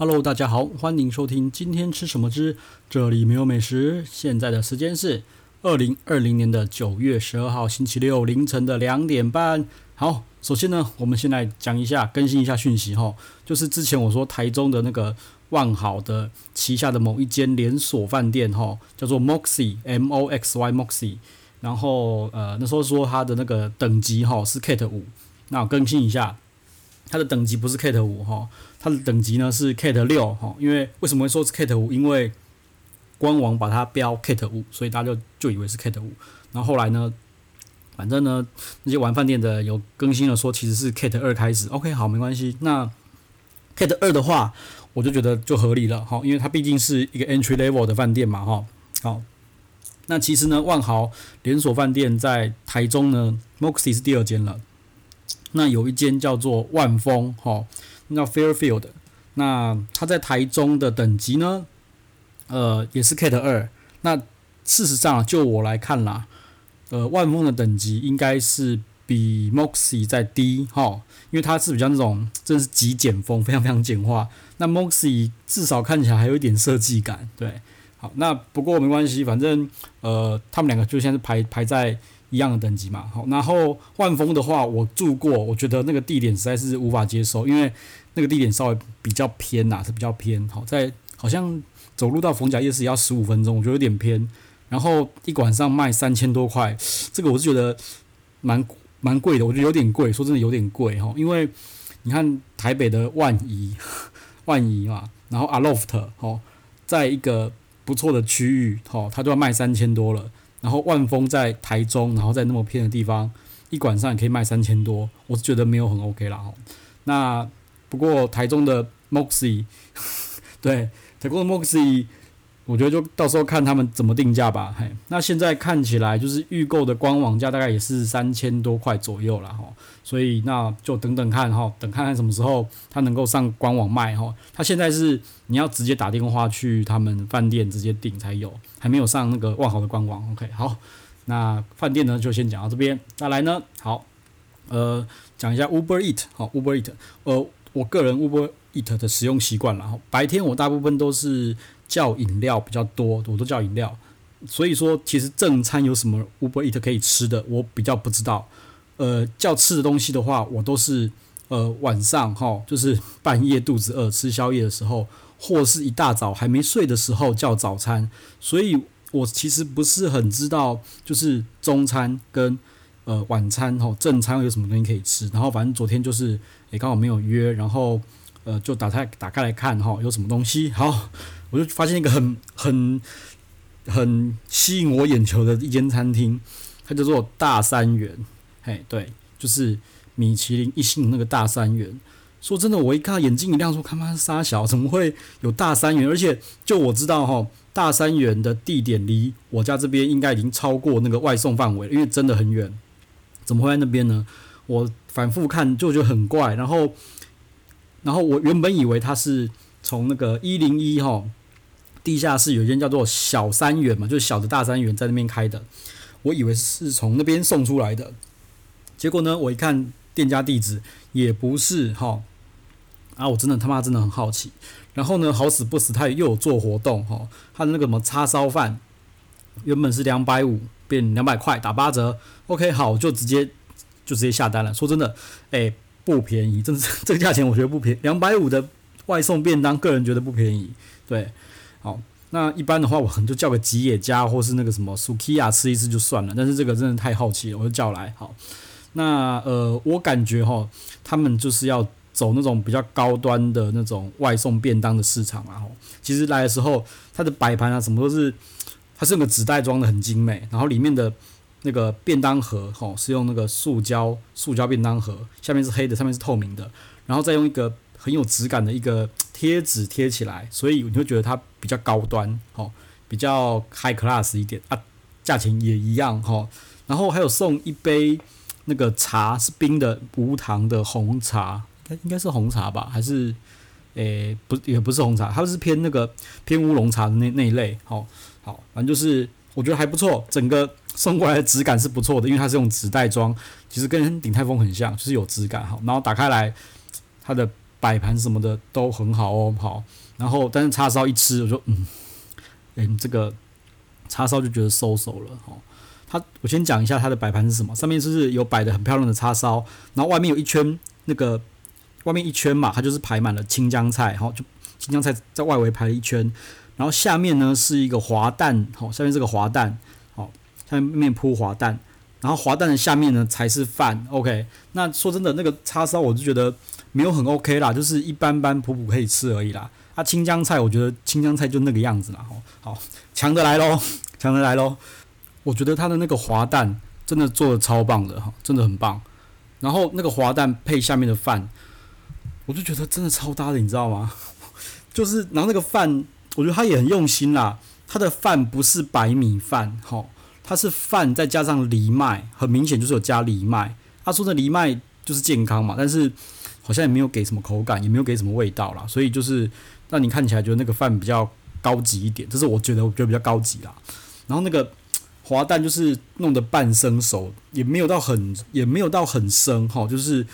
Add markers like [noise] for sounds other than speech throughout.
Hello，大家好，欢迎收听今天吃什么之这里没有美食。现在的时间是二零二零年的九月十二号星期六凌晨的两点半。好，首先呢，我们先来讲一下更新一下讯息哈，就是之前我说台中的那个万豪的旗下的某一间连锁饭店哈，叫做 Moxy M O X Y Moxy，然后呃那时候说它的那个等级哈是 Cat 五，那我更新一下。它的等级不是 Cat 五哈，它的等级呢是 Cat 六哈。因为为什么会说是 Cat 五？因为官网把它标 Cat 五，所以大家就就以为是 Cat 五。然后后来呢，反正呢那些玩饭店的有更新了，说其实是 Cat 二开始。OK，好，没关系。那 Cat 二的话，我就觉得就合理了哈，因为它毕竟是一个 Entry Level 的饭店嘛哈。好，那其实呢，万豪连锁饭店在台中呢，Moxie 是第二间了。那有一间叫做万丰，哈，那 Fairfield，那它在台中的等级呢，呃，也是 Cat 二。那事实上，就我来看啦，呃，万丰的等级应该是比 Moxy 在低，哈，因为它是比较那种，真是极简风，非常非常简化。那 Moxy 至少看起来还有一点设计感，对，好，那不过没关系，反正呃，他们两个就像是排排在。一样的等级嘛，好，然后万丰的话，我住过，我觉得那个地点实在是无法接受，因为那个地点稍微比较偏呐、啊，是比较偏，好，在好像走路到逢甲夜市也要十五分钟，我觉得有点偏。然后一晚上卖三千多块，这个我是觉得蛮蛮贵的，我觉得有点贵，说真的有点贵哈，因为你看台北的万怡，[laughs] 万怡嘛，然后 Aloft 哈，在一个不错的区域，哈，它都要卖三千多了。然后万丰在台中，然后在那么偏的地方，一晚上也可以卖三千多，我是觉得没有很 OK 啦。那不过台中的 Moxie，[laughs] 对，台中的 Moxie。我觉得就到时候看他们怎么定价吧。嘿，那现在看起来就是预购的官网价大概也是三千多块左右了哈。所以那就等等看哈，等看看什么时候它能够上官网卖哈。它现在是你要直接打电话去他们饭店直接订才有，还没有上那个万豪的官网。OK，好，那饭店呢就先讲到这边。再来呢，好，呃，讲一下 Uber Eat 好，Uber Eat，呃，我个人 Uber Eat 的使用习惯了哈。白天我大部分都是。叫饮料比较多，我都叫饮料，所以说其实正餐有什么 Uber Eat 可以吃的，我比较不知道。呃，叫吃的东西的话，我都是呃晚上哈，就是半夜肚子饿吃宵夜的时候，或是一大早还没睡的时候叫早餐，所以我其实不是很知道，就是中餐跟呃晚餐哈正餐有什么东西可以吃。然后反正昨天就是也刚好没有约，然后呃就打开打开来看哈有什么东西好。我就发现一个很很很吸引我眼球的一间餐厅，它叫做大三元，嘿，对，就是米其林一星那个大三元。说真的，我一看眼睛一亮，说他妈是杀小，怎么会有大三元？而且就我知道哈，大三元的地点离我家这边应该已经超过那个外送范围了，因为真的很远。怎么会在那边呢？我反复看就觉得很怪。然后，然后我原本以为它是从那个一零一哈。地下室有一间叫做小三元嘛，就是小的大三元在那边开的，我以为是从那边送出来的，结果呢，我一看店家地址也不是哈，啊，我真的他妈真的很好奇，然后呢，好死不死他又有做活动哈，他的那个什么叉烧饭原本是两百五变两百块打八折，OK 好，就直接就直接下单了，说真的，哎、不便宜，真是 [laughs] 这个价钱我觉得不便宜，两百五的外送便当个人觉得不便宜，对。好，那一般的话，我可能就叫个吉野家或是那个什么 Sukiya 吃一次就算了。但是这个真的太好奇了，我就叫来。好，那呃，我感觉哈，他们就是要走那种比较高端的那种外送便当的市场啊。哈，其实来的时候，它的摆盘啊什么都是，它是用个纸袋装的很精美，然后里面的那个便当盒哈是用那个塑胶塑胶便当盒，下面是黑的，上面是透明的，然后再用一个很有质感的一个。贴纸贴起来，所以你会觉得它比较高端，哦，比较 high class 一点啊，价钱也一样哈。然后还有送一杯那个茶是冰的无糖的红茶，应该应该是红茶吧？还是诶、不也不是红茶，它是偏那个偏乌龙茶的那那一类。好，好，反正就是我觉得还不错，整个送过来的质感是不错的，因为它是用纸袋装，其实跟鼎泰丰很像，就是有质感哈。然后打开来，它的。摆盘什么的都很好哦，好。然后但是叉烧一吃，我就嗯，哎，这个叉烧就觉得收手了哈。它我先讲一下它的摆盘是什么，上面就是有摆的很漂亮的叉烧，然后外面有一圈那个外面一圈嘛，它就是排满了青江菜，好，就青江菜在外围排了一圈，然后下面呢是一个滑蛋，好，下面是个滑蛋，下面铺滑蛋。然后滑蛋的下面呢才是饭，OK。那说真的，那个叉烧我就觉得没有很 OK 啦，就是一般般普普可以吃而已啦。啊，青江菜我觉得青江菜就那个样子啦。好，强的来喽，强的来喽。我觉得它的那个滑蛋真的做的超棒的哈，真的很棒。然后那个滑蛋配下面的饭，我就觉得真的超搭的，你知道吗？[laughs] 就是然后那个饭，我觉得他也很用心啦。他的饭不是白米饭，好。它是饭再加上藜麦，很明显就是有加藜麦。他说的藜麦就是健康嘛，但是好像也没有给什么口感，也没有给什么味道啦。所以就是让你看起来觉得那个饭比较高级一点，这是我觉得我觉得比较高级啦。然后那个滑蛋就是弄得半生熟，也没有到很也没有到很生哈，就是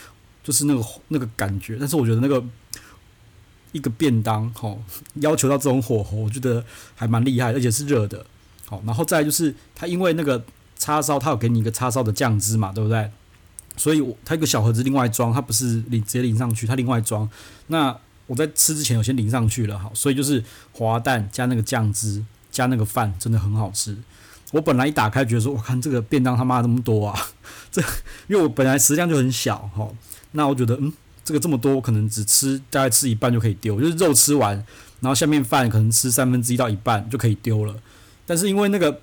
就是那个那个感觉。但是我觉得那个一个便当哈，要求到这种火候，我觉得还蛮厉害，而且是热的。然后再就是它，因为那个叉烧，它有给你一个叉烧的酱汁嘛，对不对？所以我它一个小盒子另外装，它不是你直接淋上去，它另外装。那我在吃之前，我先淋上去了，好，所以就是滑蛋加那个酱汁加那个饭，真的很好吃。我本来一打开觉得说，我看这个便当他妈那么多啊，这因为我本来食量就很小，哈，那我觉得嗯，这个这么多，我可能只吃大概吃一半就可以丢，就是肉吃完，然后下面饭可能吃三分之一到一半就可以丢了。但是因为那个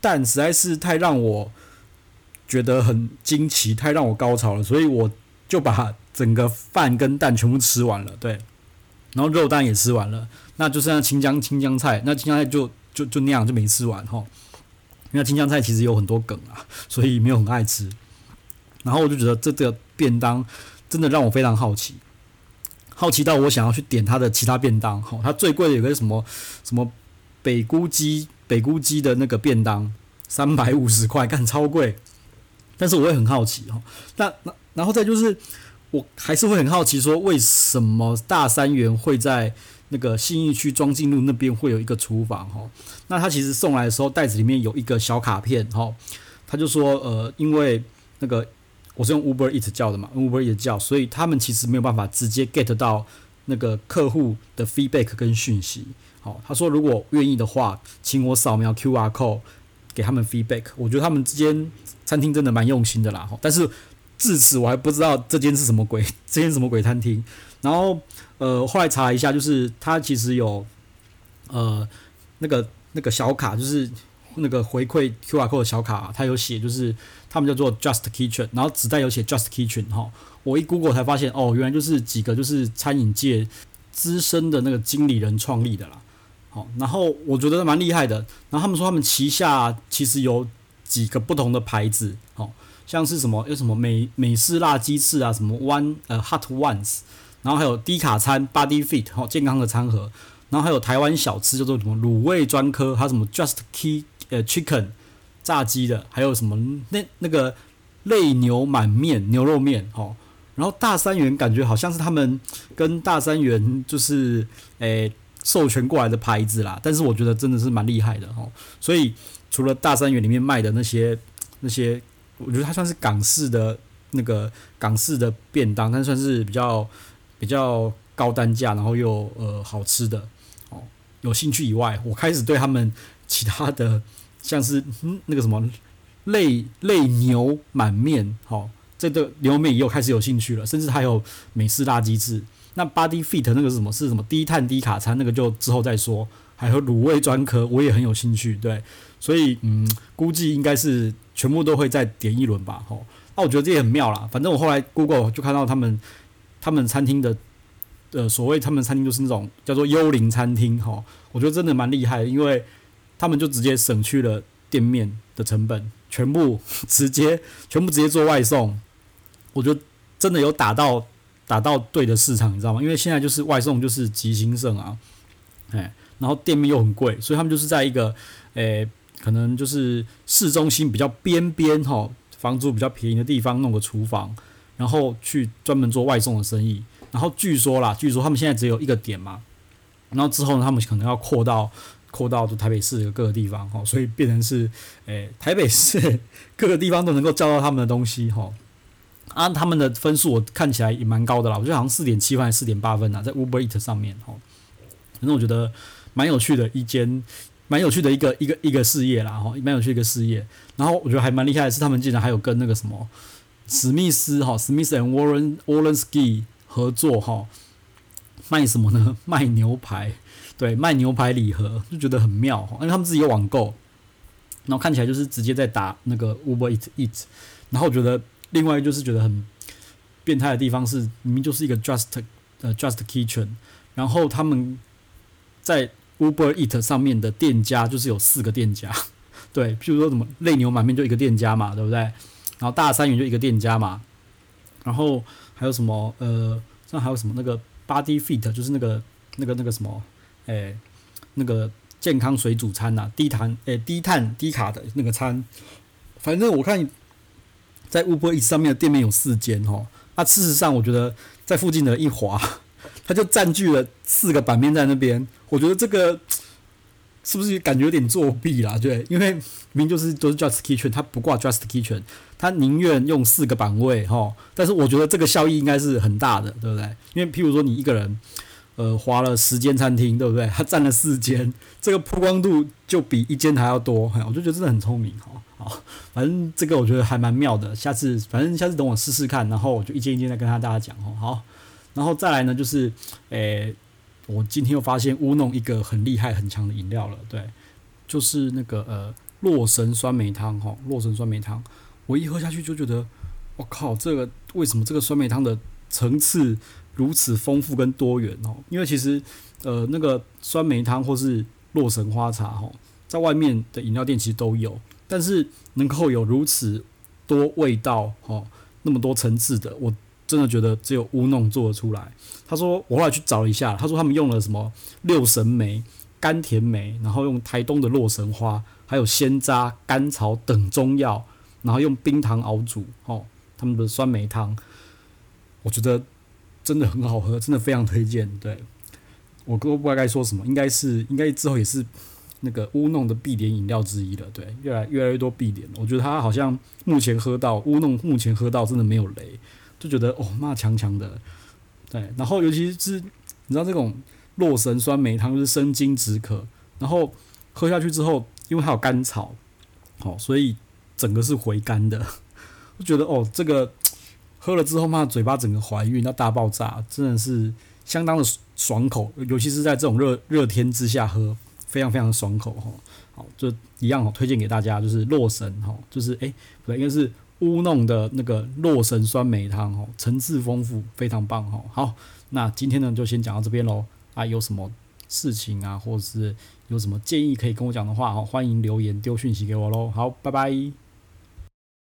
蛋实在是太让我觉得很惊奇，太让我高潮了，所以我就把整个饭跟蛋全部吃完了，对，然后肉蛋也吃完了，那就剩下青江青江菜，那青江菜就就就那样就没吃完哈，因为青江菜其实有很多梗啊，所以没有很爱吃。然后我就觉得这个便当真的让我非常好奇，好奇到我想要去点它的其他便当，哈，它最贵的有个什么什么北菇鸡。北菇鸡的那个便当三百五十块，干超贵，但是我会很好奇哈，那那然后再就是我还是会很好奇说，为什么大三元会在那个信义区庄敬路那边会有一个厨房哈？那他其实送来的时候袋子里面有一个小卡片哈，他就说呃，因为那个我是用 Uber Eat 叫的嘛，Uber Eat 叫，所以他们其实没有办法直接 get 到那个客户的 feedback 跟讯息。哦，他说如果愿意的话，请我扫描 QR code 给他们 feedback。我觉得他们之间餐厅真的蛮用心的啦。但是至此我还不知道这间是什么鬼，[laughs] 这间什么鬼餐厅。然后呃，后来查了一下，就是他其实有呃那个那个小卡，就是那个回馈 QR code 的小卡，他有写就是他们叫做 Just Kitchen，然后纸袋有写 Just Kitchen 哈。我一 Google 才发现哦，原来就是几个就是餐饮界资深的那个经理人创立的啦。哦然后我觉得蛮厉害的。然后他们说他们旗下其实有几个不同的牌子，哦，像是什么有什么美美式辣鸡翅啊，什么 One 呃 Hot Ones，然后还有低卡餐 Body Fit 哦，健康的餐盒，然后还有台湾小吃叫做什么卤味专科，还有什么 Just Key 呃 Chicken 炸鸡的，还有什么那那个泪牛满面牛肉面哦。然后大三元感觉好像是他们跟大三元就是诶。授权过来的牌子啦，但是我觉得真的是蛮厉害的哦。所以除了大三元里面卖的那些那些，我觉得它算是港式的那个港式的便当，但算是比较比较高单价，然后又呃好吃的哦。有兴趣以外，我开始对他们其他的像是嗯那个什么类类牛满面，好，这个牛肉面又开始有兴趣了，甚至还有美式辣鸡翅。那 Body Fit 那个是什么？是什么低碳低卡餐？那个就之后再说。还有卤味专科，我也很有兴趣。对，所以嗯，估计应该是全部都会再点一轮吧。吼，那我觉得这也很妙啦。反正我后来 Google 就看到他们他们餐厅的呃所谓他们餐厅就是那种叫做幽灵餐厅。吼，我觉得真的蛮厉害，因为他们就直接省去了店面的成本，全部直接全部直接做外送。我觉得真的有打到。打到对的市场，你知道吗？因为现在就是外送就是极兴盛啊，哎，然后店面又很贵，所以他们就是在一个，诶、可能就是市中心比较边边哈，房租比较便宜的地方弄个厨房，然后去专门做外送的生意。然后据说啦，据说他们现在只有一个点嘛，然后之后呢，他们可能要扩到扩到就台北市的各个地方哈，所以变成是诶、台北市 [laughs] 各个地方都能够叫到他们的东西哈。啊，他们的分数我看起来也蛮高的啦，我觉得好像四点七分还是四点八分呐，在 Uber Eat 上面哈。反正我觉得蛮有趣的一间，蛮有趣的一个一个一个事业啦哈，蛮有趣一个事业。然后我觉得还蛮厉害的是，他们竟然还有跟那个什么史密斯哈，Smith and Warren Wollensky 合作哈，卖什么呢？[laughs] 卖牛排，对，卖牛排礼盒，就觉得很妙哈，因为他们自己有网购，然后看起来就是直接在打那个 Uber Eat Eat，然后我觉得。另外就是觉得很变态的地方是，明明就是一个 Just 呃 Just Kitchen，然后他们在 Uber Eat 上面的店家就是有四个店家，[laughs] 对，譬如说什么泪牛满面就一个店家嘛，对不对？然后大三元就一个店家嘛，然后还有什么呃，像还有什么那个 Body Fit 就是那个那个那个什么，哎、那个健康水煮餐呐、低碳哎、低碳低卡的那个餐，反正我看。在 Uber Eats 上面的店面有四间哦，那事实上我觉得在附近的一滑，它就占据了四个版面在那边。我觉得这个是不是感觉有点作弊啦？对，因为明明就是都是 Just Kitchen，它不挂 Just Kitchen，它宁愿用四个版位哈。但是我觉得这个效益应该是很大的，对不对？因为譬如说你一个人。呃，花了十间餐厅，对不对？他占了四间，这个曝光度就比一间还要多，我就觉得真的很聪明哈。好，反正这个我觉得还蛮妙的。下次，反正下次等我试试看，然后我就一件一件再跟他大家讲哦。好，然后再来呢，就是，诶、我今天又发现乌弄一个很厉害、很强的饮料了，对，就是那个呃洛神酸梅汤哈，洛神酸梅汤，我一喝下去就觉得，我靠，这个为什么这个酸梅汤的层次？如此丰富跟多元哦，因为其实，呃，那个酸梅汤或是洛神花茶哈，在外面的饮料店其实都有，但是能够有如此多味道哈，那么多层次的，我真的觉得只有乌弄做得出来。他说，我后来去找了一下，他说他们用了什么六神梅、甘甜梅，然后用台东的洛神花，还有鲜榨、甘草等中药，然后用冰糖熬煮哦，他们的酸梅汤，我觉得。真的很好喝，真的非常推荐。对，我都不知道该说什么，应该是应该之后也是那个乌弄的必点饮料之一了。对，越来越来越多必点，我觉得他好像目前喝到乌弄，目前喝到真的没有雷，就觉得哦，那强强的。对，然后尤其是你知道这种洛神酸梅汤就是生津止渴，然后喝下去之后，因为它有甘草，好，所以整个是回甘的。[laughs] 我觉得哦，这个。喝了之后嘛，嘴巴整个怀孕到大爆炸，真的是相当的爽口，尤其是在这种热热天之下喝，非常非常爽口哈。好，就一样哦，推荐给大家，就是洛神哈，就是诶、欸，对，应该是乌弄的那个洛神酸梅汤哈，层次丰富，非常棒哈。好，那今天呢就先讲到这边喽。啊，有什么事情啊，或者是有什么建议可以跟我讲的话哈，欢迎留言丢讯息给我喽。好，拜拜。